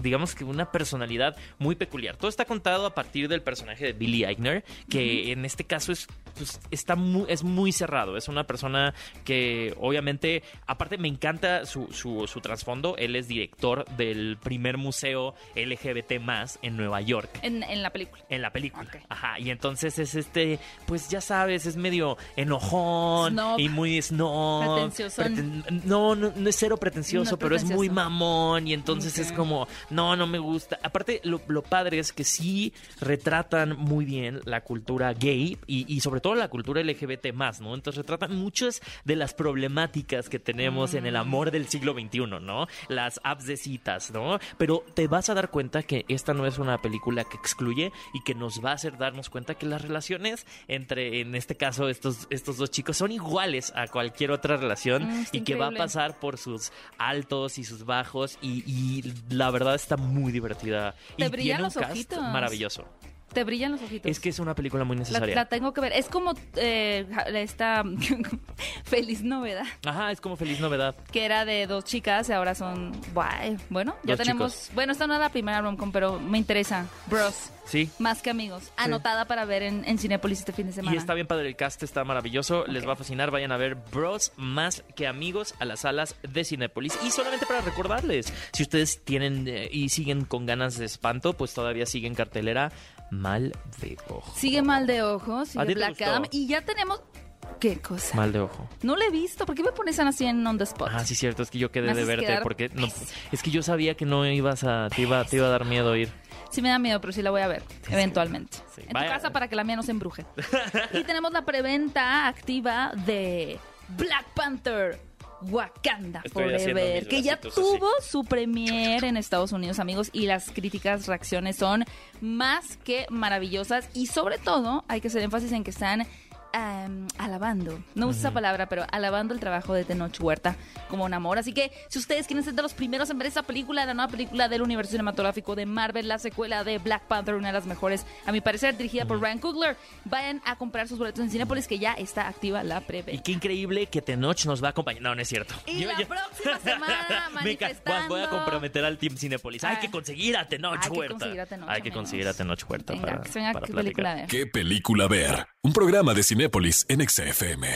digamos que una personalidad muy peculiar. Todo está contado a partir del personaje de Billy Eichner, que en este caso es, pues, está muy, es muy cerrado. Es una persona que obviamente, aparte me encanta su, su, su trasfondo. Él es director del primer museo LGBT más en Nueva York. En, en la película. En la película. Ajá. Y entonces es este, pues ya sabes, es medio enojón Snob. y muy snob. Pretenciosón. preten- no, no, no es cero pretencioso, No es pero es muy pretencioso. mamón. Y entonces es como, no, no me gusta. Aparte, lo, lo padre es que sí retratan muy bien la cultura gay y, y sobre todo la cultura LGBT más, ¿no? Entonces retratan muchas de las problemáticas que tenemos en el amor del siglo XXI, ¿no? Las apps de citas, ¿no? Pero te vas a dar cuenta que esta no es una película que excluye y que nos va a hacer darnos cuenta que las relaciones entre, en este caso, estos, estos dos chicos son iguales a cualquier otra relación Mm, y que va a pasar por sus altos y sus bajos y, y la verdad está muy divertida. Te y tiene un los cast ojitos. maravilloso. Te brillan los ojitos. Es que es una película muy necesaria. la tengo que ver. Es como eh, esta feliz novedad Ajá, es como feliz novedad. que era de dos chicas y ahora son guay. Bueno, ya Dos tenemos. chicos. Bueno, esta no es la primera romcom, pero me interesa. Bros, Sí. más que amigos. Anotada para ver en, en Cinépolis este fin de semana. Y está bien padre el cast, está maravilloso. Les va a fascinar. Vayan a ver Bros más que amigos a las salas de Cinépolis. Y solamente para recordarles, si ustedes tienen eh, y siguen con ganas de espanto, pues todavía siguen cartelera Mal de Ojo. Sigue mal de ojos. ¿A Sigue? Adam. Y ya tenemos. ¿Qué cosa? Mal de Ojo. No lo he visto. ¿Por qué me pones así en on the spot? Ah, sí, cierto, es que yo quedé de verte porque no, es que yo sabía que no ibas a te iba, te iba a dar miedo ir. Sí me da miedo, pero sí la voy a ver, eventualmente. Sí. En Vaya. tu casa para que la mía no se embruje. y tenemos la preventa activa de Black Panther. Wakanda Estoy Forever, que ya así. tuvo su premier en Estados Unidos, amigos, y las críticas, reacciones son más que maravillosas y sobre todo hay que hacer énfasis en que están em, alabando, no uso esa palabra, pero alabando el trabajo de Tenoch Huerta como un amor. Así que si ustedes quieren ser de los primeros en ver esta película, la nueva película del universo cinematográfico de Marvel, la secuela de Black Panther, una de las mejores, a mi parecer, dirigida por Ryan Coogler, vayan a comprar sus boletos en Cinepolis que ya está activa la Y preventa. qué increíble que Tenoch nos va a acompañar. No, no es cierto. Y la próxima semana, manifestando. voy a comprometer al Team Cinepolis. Hay Ah. que conseguir a Tenoch Hay que Huerta. conseguir a Tenoch, Hay que conseguir a Tenoch Huerta Venga, para, venga para qué platicar. película ver. ¿Qué película ver? Un programa de Cinépolis en XFM.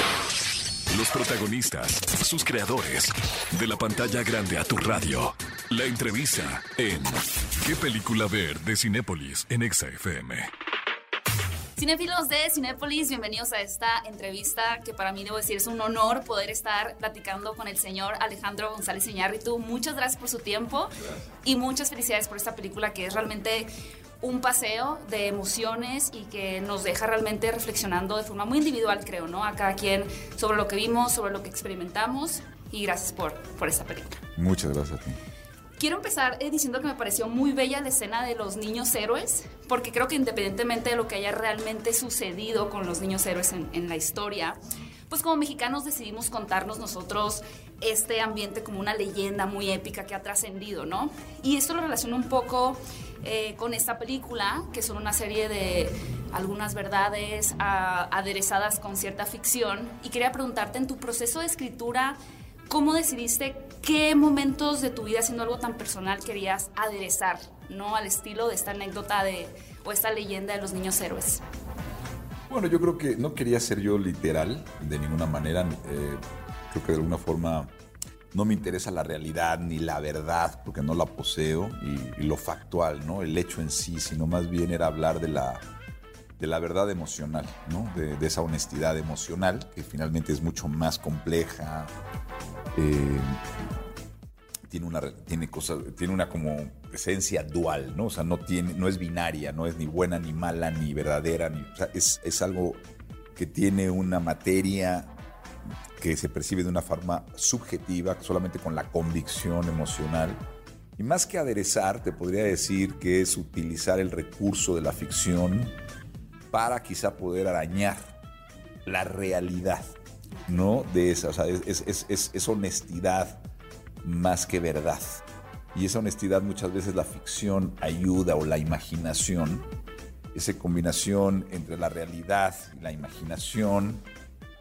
Los protagonistas, sus creadores, de la pantalla grande a tu radio. La entrevista en ¿Qué película ver? de Cinépolis en XFM. Cinefilos de Cinépolis, bienvenidos a esta entrevista que para mí debo decir es un honor poder estar platicando con el señor Alejandro González Iñárritu. Muchas gracias por su tiempo y muchas felicidades por esta película que es realmente un paseo de emociones y que nos deja realmente reflexionando de forma muy individual, creo, ¿no? A cada quien sobre lo que vimos, sobre lo que experimentamos y gracias por, por esta película. Muchas gracias a ti. Quiero empezar eh, diciendo que me pareció muy bella la escena de los niños héroes, porque creo que independientemente de lo que haya realmente sucedido con los niños héroes en, en la historia, pues como mexicanos decidimos contarnos nosotros este ambiente como una leyenda muy épica que ha trascendido, ¿no? Y esto lo relaciono un poco eh, con esta película, que son una serie de algunas verdades ah, aderezadas con cierta ficción. Y quería preguntarte, en tu proceso de escritura, ¿Cómo decidiste qué momentos de tu vida haciendo algo tan personal querías aderezar, no al estilo de esta anécdota de o esta leyenda de los niños héroes? Bueno, yo creo que no quería ser yo literal de ninguna manera. eh, creo que de alguna forma no me interesa la realidad ni la verdad, porque no la poseo, y, lo factual, ¿no? El hecho en sí, sino más bien era hablar de la, de la verdad emocional, ¿no? De, esa honestidad emocional, que finalmente es mucho más compleja. eh, tiene una tiene tiene una como esencia dual no o sea no tiene no es binaria no es ni buena ni mala ni verdadera ni es, es algo que tiene una materia que se percibe de una forma subjetiva solamente con la convicción emocional y más que aderezar te podría decir que es utilizar el recurso de la ficción para quizá poder arañar la realidad no de esa es- es- es honestidad más que verdad. Y esa honestidad muchas veces la ficción ayuda o la imaginación, esa combinación entre la realidad y la imaginación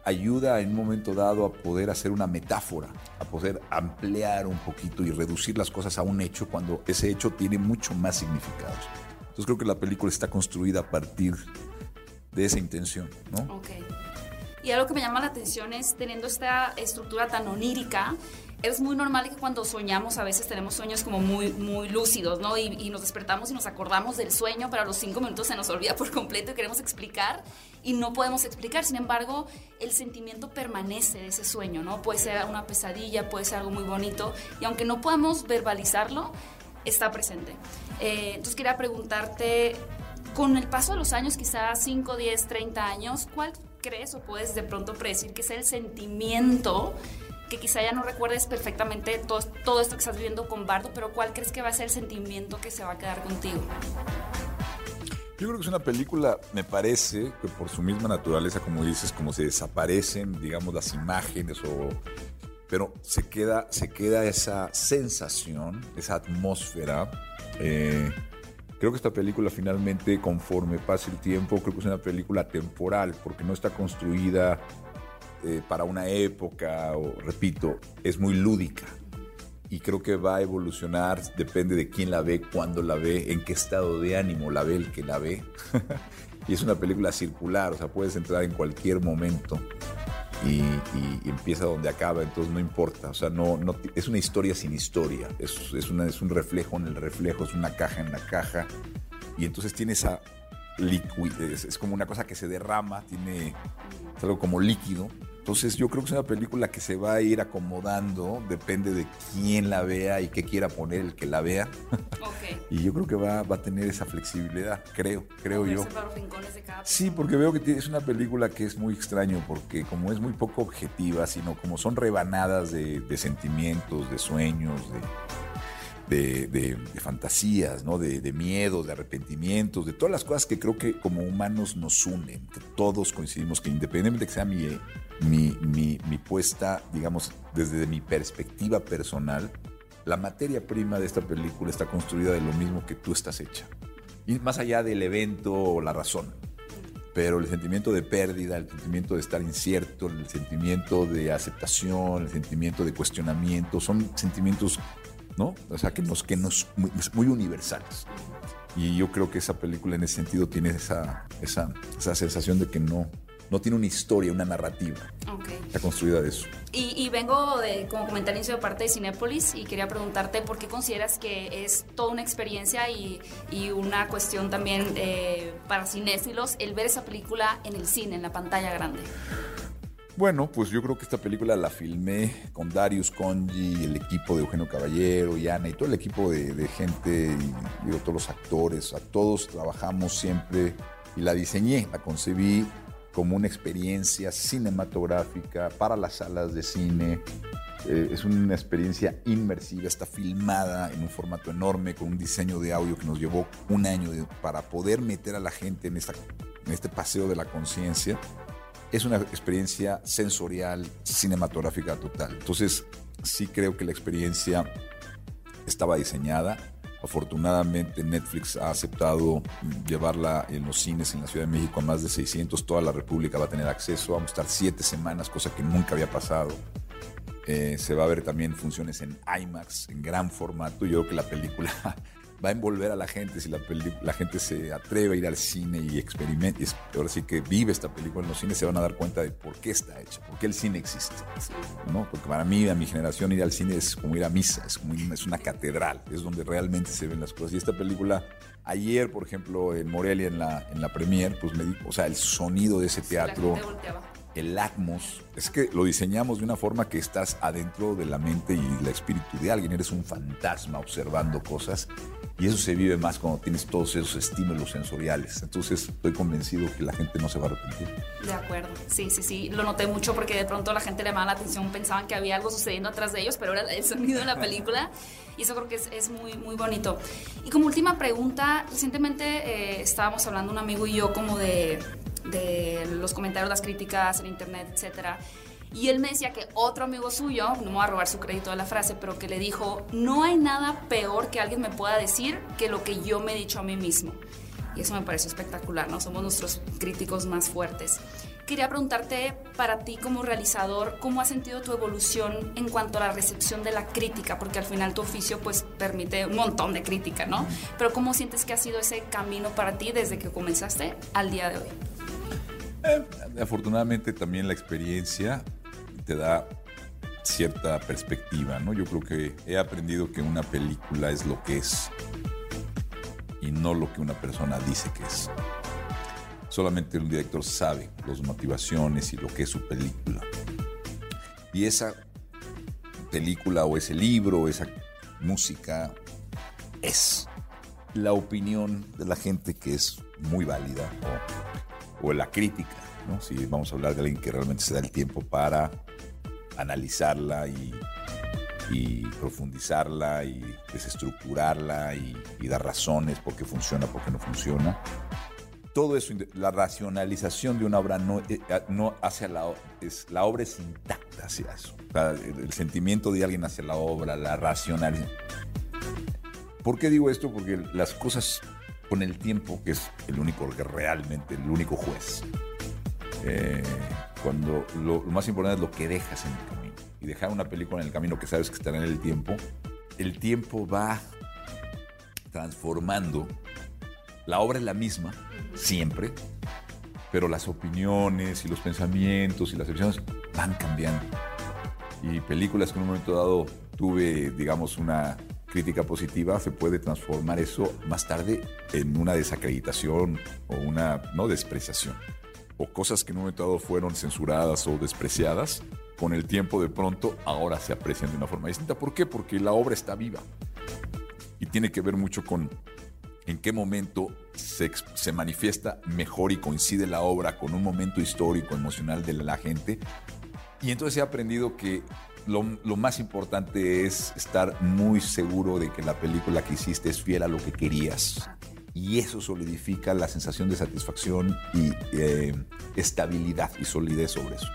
ayuda en un momento dado a poder hacer una metáfora, a poder ampliar un poquito y reducir las cosas a un hecho cuando ese hecho tiene mucho más significados. Entonces creo que la película está construida a partir de esa intención, ¿no? Ok. Y algo que me llama la atención es teniendo esta estructura tan onírica, es muy normal que cuando soñamos a veces tenemos sueños como muy, muy lúcidos, ¿no? Y, y nos despertamos y nos acordamos del sueño, pero a los cinco minutos se nos olvida por completo y queremos explicar y no podemos explicar. Sin embargo, el sentimiento permanece de ese sueño, ¿no? Puede ser una pesadilla, puede ser algo muy bonito y aunque no podamos verbalizarlo, está presente. Eh, entonces quería preguntarte, con el paso de los años, quizás 5, 10, 30 años, ¿cuál crees o puedes de pronto predecir que es el sentimiento que quizá ya no recuerdes perfectamente todo, todo esto que estás viviendo con Bardo, pero cuál crees que va a ser el sentimiento que se va a quedar contigo? Yo creo que es una película, me parece, que por su misma naturaleza, como dices, como se desaparecen, digamos, las imágenes o... Pero se queda, se queda esa sensación, esa atmósfera. eh, creo que esta película finalmente, conforme pase el tiempo, creo que es una película temporal, porque no está construida eh, para una época, o repito, es muy lúdica y creo que va a evolucionar, depende de quién la ve, cuándo la ve, en qué estado de ánimo la ve el que la ve. y es una película circular, o sea, puedes entrar en cualquier momento y, y- y empieza donde acaba, entonces no importa, o sea, no, no es una historia sin historia, es, es, una- es un reflejo en el reflejo, es una caja en la caja, y entonces tiene esa liquidez, es como una cosa que se derrama, tiene es algo como líquido. Entonces yo creo que es una película que se va a ir acomodando, depende de quién la vea y qué quiera poner el que la vea. Y yo creo que va, va a tener esa flexibilidad, creo, creo yo. Para los rincones de cada Sí, porque veo que es una película que es muy extraño, porque como es muy poco objetiva, sino como son rebanadas de, de sentimientos, de sueños, de, de, fantasías, ¿no? De, de miedos, de arrepentimientos, de todas las cosas que creo que como humanos nos unen, todos coincidimos que independientemente de que sea mi, mi, mi- mi puesta, digamos, desde mi perspectiva personal, la materia prima de esta película está construida de lo mismo que tú estás hecha. Y más allá del evento o la razón. Pero el sentimiento de pérdida, el sentimiento de estar incierto, el sentimiento de aceptación, el sentimiento de cuestionamiento, son sentimientos, ¿no? O sea, que nos, que nos muy, muy universales. Y yo creo que esa película en ese sentido tiene esa, esa, esa sensación de que no, no tiene una historia, una narrativa. Ok. Está construida de eso. Y, y vengo de, como comentarista de parte de Cinépolis y quería preguntarte por qué consideras que es toda una experiencia y, y una cuestión también eh, para cinéfilos el ver esa película en el cine, en la pantalla grande. Bueno, pues yo creo que esta película la filmé con Darius Conji, el equipo de Eugenio Caballero y Ana y todo el equipo de, gente y digo, todos los actores, a todos trabajamos siempre y la diseñé, la concebí como una experiencia cinematográfica para las salas de cine. Eh, es una experiencia inmersiva, está filmada en un formato enorme con un diseño de audio que nos llevó un año para poder meter a la gente en, esta, en este paseo de la conciencia es una experiencia sensorial, cinematográfica total. Entonces, sí creo que la experiencia estaba diseñada. Afortunadamente, Netflix ha aceptado llevarla en los cines en la Ciudad de México a más de 600. Toda la República va a tener acceso. Vamos a estar siete semanas, cosa que nunca había pasado. Eh, se va a ver también funciones en IMAX, en gran formato. Yo creo que la película va a envolver a la gente si la, la gente se atreve a ir al cine y experimente. es- Ahora sí que vive esta película en los cines, se van a dar cuenta de por qué está hecha, por qué el cine existe. ¿no? Porque para mí, a mi generación, ir al cine es como ir a misa, es, como ir- es una catedral, es donde realmente se ven las cosas. Y esta película, ayer, por ejemplo, en Morelia, en la, en la premier, pues me di, o sea, el sonido de ese teatro. El Atmos, es que lo diseñamos de una forma que estás adentro de la mente y el espíritu de alguien, eres un fantasma observando cosas y eso se vive más cuando tienes todos esos estímulos sensoriales. Entonces estoy convencido que la gente no se va a arrepentir. De acuerdo, sí, sí, sí, lo noté mucho porque de pronto la gente le llamaba la atención, pensaban que había algo sucediendo atrás de ellos, pero era el sonido de la película y eso creo que es, es muy, muy bonito. Y como última pregunta, recientemente eh, estábamos hablando un amigo y yo como de, de los comentarios, las críticas en internet, etcétera. Y él me decía que otro amigo suyo, no me voy a robar su crédito de la frase, pero que le dijo, no hay nada peor que alguien me pueda decir que lo que yo me he dicho a mí mismo. Y eso me pareció espectacular, ¿no? Somos nuestros críticos más fuertes. Quería preguntarte, para ti como realizador, ¿cómo has sentido tu evolución en cuanto a la recepción de la crítica? Porque al final tu oficio pues permite un montón de crítica, ¿no? Pero ¿cómo sientes que ha sido ese camino para ti desde que comenzaste al día de hoy? Eh, afortunadamente también la experiencia te da cierta perspectiva, ¿no? Yo creo que he aprendido que una película es lo que es y no lo que una persona dice que es. Solamente un director sabe las motivaciones y lo que es su película. Y esa película o ese libro esa música es la opinión de la gente que es muy válida o, la crítica, ¿no? Si vamos a hablar de alguien que realmente se da el tiempo para analizarla y, profundizarla y desestructurarla y, dar razones por qué funciona, por qué no funciona. Todo eso, la racionalización de una obra no, eh, no la, es, la obra es intacta hacia eso. El, el sentimiento de alguien hacia la obra, la racionalización. ¿Por qué digo esto? Porque las cosas con el tiempo, que es el único realmente, el único juez, eh, cuando lo, lo, más importante es lo que dejas en el camino. Y dejar una película en el camino que sabes que estará en el tiempo, el tiempo va transformando. La obra es la misma, siempre, pero las opiniones y los pensamientos y las opciones van cambiando. Y películas que en un momento dado tuve, digamos, una crítica positiva, se puede transformar eso más tarde en una desacreditación o una no despreciación. O cosas que en un momento dado fueron censuradas o despreciadas, con el tiempo de pronto ahora se aprecian de una forma distinta. ¿Por qué? Porque la obra está viva. Y tiene que ver mucho con en qué momento se, se manifiesta mejor y coincide la obra con un momento histórico, emocional de la gente. Y entonces he aprendido que lo, más importante es estar muy seguro de que la película que hiciste es fiel a lo que querías. Y eso solidifica la sensación de satisfacción y eh, estabilidad y solidez sobre eso.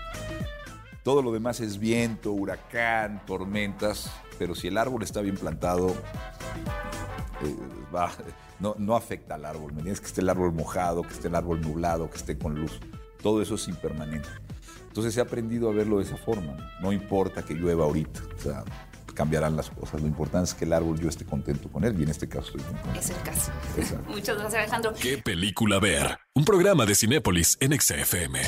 Todo lo demás es viento, huracán, tormentas, pero si el árbol está bien plantado, eh, no, afecta al árbol. ¿Me entiendes? Que esté el árbol mojado, que esté el árbol nublado, que esté con luz. Todo eso es impermanente. Entonces he aprendido a verlo de esa forma. No, No importa que llueva ahorita. O sea, cambiarán las cosas. Lo importante es que el árbol yo esté contento con él y en este caso estoy muy contento. Es el caso. Exacto. Muchas gracias, Alejandro. ¿Qué película ver? Un programa de Cinépolis en XFM.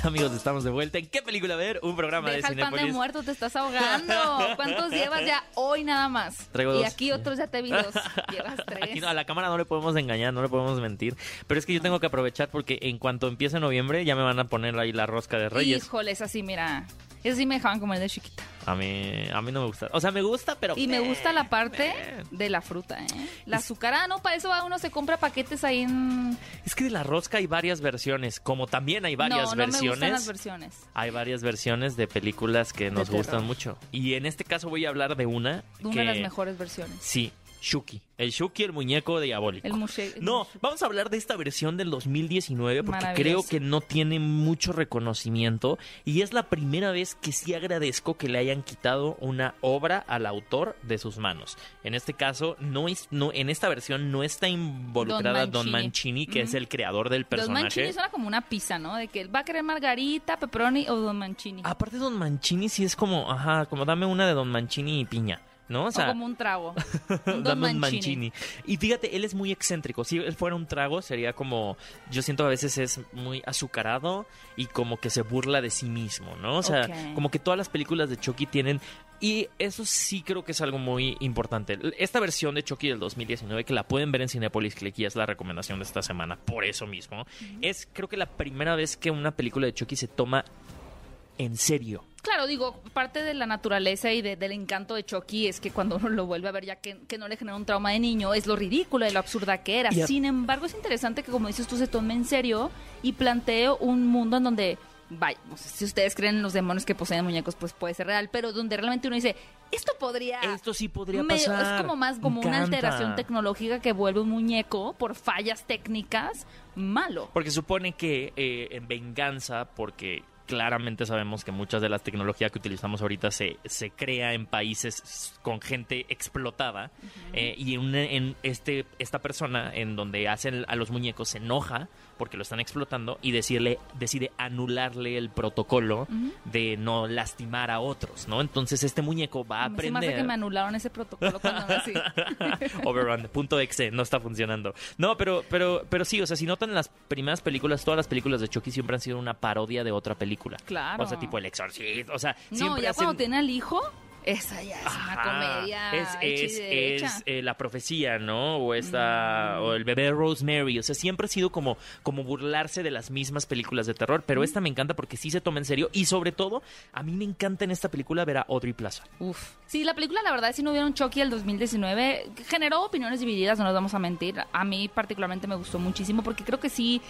Amigos, estamos de vuelta. ¿En qué película ver? Un programa Deja de el pan de muerto, te estás ahogando. ¿Cuántos llevas ya hoy nada más? Traigo y dos. aquí otros ya te vi dos. Llevas tres. Aquí no, a la cámara no le podemos engañar, no le podemos mentir. Pero es que yo tengo que aprovechar porque en cuanto empiece noviembre ya me van a poner ahí la rosca de Reyes. Híjole, es así, mira. Eso sí me dejaban comer de chiquita. A mí, a mí no me gusta. O sea, me gusta, pero... Y me gusta la parte de la fruta, ¿eh? La azucarada, ¿no? Para eso va uno se compra paquetes ahí en... Es que de la rosca hay varias versiones. Como también hay varias no, no me versiones. gustan las versiones. Hay varias versiones de películas que nos gustan mucho. Y en este caso voy a hablar de una Una que... de las mejores versiones. Sí, Shuki. El Shuki, el muñeco diabólico. El No, vamos a hablar de esta versión del 2019 porque creo que no tiene mucho reconocimiento y es la primera vez que sí agradezco que le hayan quitado una obra al autor de sus manos. En este caso, no es, no, en esta versión no está involucrada Don Don Mancini, que es el creador del Don personaje. Mancini suena como una pizza, ¿no? De que él va a querer margarita, pepperoni o Don Mancini. Aparte, Don Mancini sí es como, ajá, como dame una de Don Mancini y piña. ¿No? o como un trago. Un Don Dame un Mancini. Mancini. Y fíjate, él es muy excéntrico. Si él fuera un trago, sería como. Yo siento a veces es muy azucarado y como que se burla de sí mismo, ¿no? O sea, como que todas las películas de Chucky tienen. Y eso sí creo que es algo muy importante. Esta versión de Chucky del 2019, que la pueden ver en Cinepolis Click y es la recomendación de esta semana, por eso mismo, es creo que la primera vez que una película de Chucky se toma en serio. Claro, digo, parte de la naturaleza y de- del encanto de Chucky es que cuando uno lo vuelve a ver ya que, que no le genera un trauma de niño, es lo ridículo y lo absurda que era. Sin embargo, es interesante que, como dices tú, se tome en serio y plantee un mundo en donde, vaya, no sé si ustedes creen en los demonios que poseen muñecos, pues puede ser real, pero donde realmente uno dice, esto podría... Esto sí podría medio- pasar. Es como más como una alteración tecnológica que vuelve un muñeco por fallas técnicas malo. Porque supone que eh, en venganza, porque claramente sabemos que muchas de las tecnologías que utilizamos ahorita se, se crea en países con gente explotada eh, y en, en este esta persona en donde hacen a los muñecos se enoja porque lo están explotando y decirle decide anularle el protocolo de no lastimar a otros, ¿no? Entonces este muñeco va a Me se me hace aprender que me anularon ese protocolo cuando nací. Overrun, punto exe, no está funcionando. No, pero, pero, pero sí, o sea, si notan las primeras películas, todas las películas de Chucky siempre han sido una parodia de otra película. Claro. O sea, tipo El Exorcista, o sea, No, siempre ya hacen- cuando tiene al hijo, esa ya es una Ajá, comedia. Es, es, es, eh, la profecía, ¿no? O esta, Mm. o el bebé Rosemary. O sea, siempre ha sido como, como burlarse de las mismas películas de terror. Mm. Pero esta me encanta porque sí se toma en serio. Y sobre todo, a mí me encanta en esta película ver a Audrey Plaza. Uf. Sí, la película, la verdad, si no hubiera un Chucky el 2019, generó opiniones divididas, no nos vamos a mentir. A mí particularmente me gustó muchísimo porque creo que sí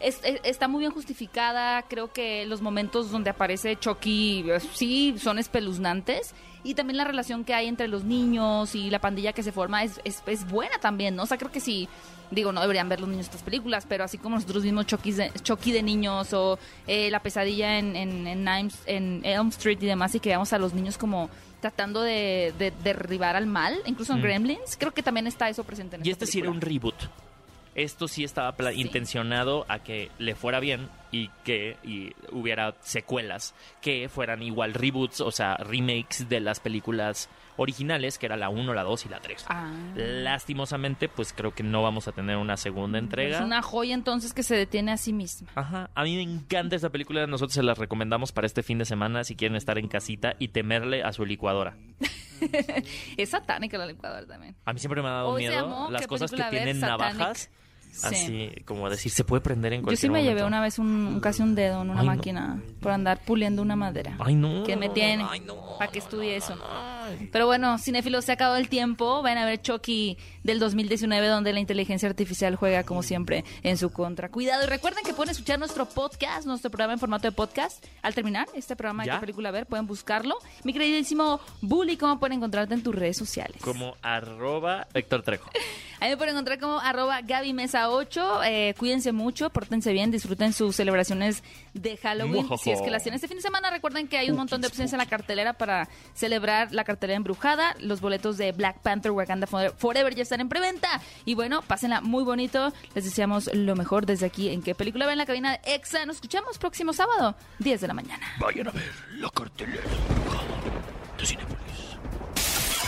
es- es- está muy bien justificada. Creo que los momentos donde aparece Chucky eh, sí son espeluznantes. Y también la relación que hay entre los niños y la pandilla que se forma es, es, es buena también, ¿no? O sea, creo que sí, digo, no deberían ver los niños estas películas, pero así como nosotros vimos Chucky de, Chucky de niños o eh, la pesadilla en, en, en, Elm Street y demás, y que veamos a los niños como tratando de, de derribar al mal, incluso en Mm. Gremlins, creo que también está eso presente en Y esta este sí era un reboot. Esto sí estaba Sí. intencionado a que le fuera bien y que y hubiera secuelas que fueran igual reboots, o sea, remakes de las películas originales, que era la 1, la 2 y la 3. Ah. Lastimosamente, pues creo que no vamos a tener una segunda entrega. Es una joya entonces que se detiene a sí misma. Ajá, a mí me encanta esta película, nosotros se la recomendamos para este fin de semana si quieren estar en casita y temerle a su licuadora. Es satánica la licuadora también. A mí siempre me ha dado Hoy miedo las ¿qué cosas que tienen navajas. Así como decir, se puede prender en Yo cualquier sí me momento. llevé una vez un, un- casi un dedo en una Ay, no. máquina por andar puliendo una madera. Ay, no. ¿Qué me tiene? Ay, no. ¿Para que estudie eso? Pero bueno, cinéfilos, se ha acabado el tiempo. Van a ver Chucky del 2019, donde la inteligencia artificial juega, como siempre, en su contra. Cuidado y recuerden que pueden escuchar nuestro podcast, nuestro programa en formato de podcast. Al terminar este programa de película ver, pueden buscarlo. Mi queridísimo Bully, ¿cómo pueden encontrarte en tus redes sociales? Como arroba Héctor Trejo. Ahí me pueden encontrar como arroba Gaby Mesa 8. Eh, cuídense mucho, pórtense bien, disfruten sus celebraciones de Halloween. Si es que las tienen este fin de semana, recuerden que hay un montón de opciones en la cartelera para celebrar la cartelera embrujada. Los boletos de Black Panther Wakanda Fore- Forever ya están en preventa. Y bueno, pásenla muy bonito. Les deseamos lo mejor desde aquí en qué película ven la cabina de EXA. Nos escuchamos próximo sábado, 10 de la mañana. Vayan a ver la cartelera de Cinépolis.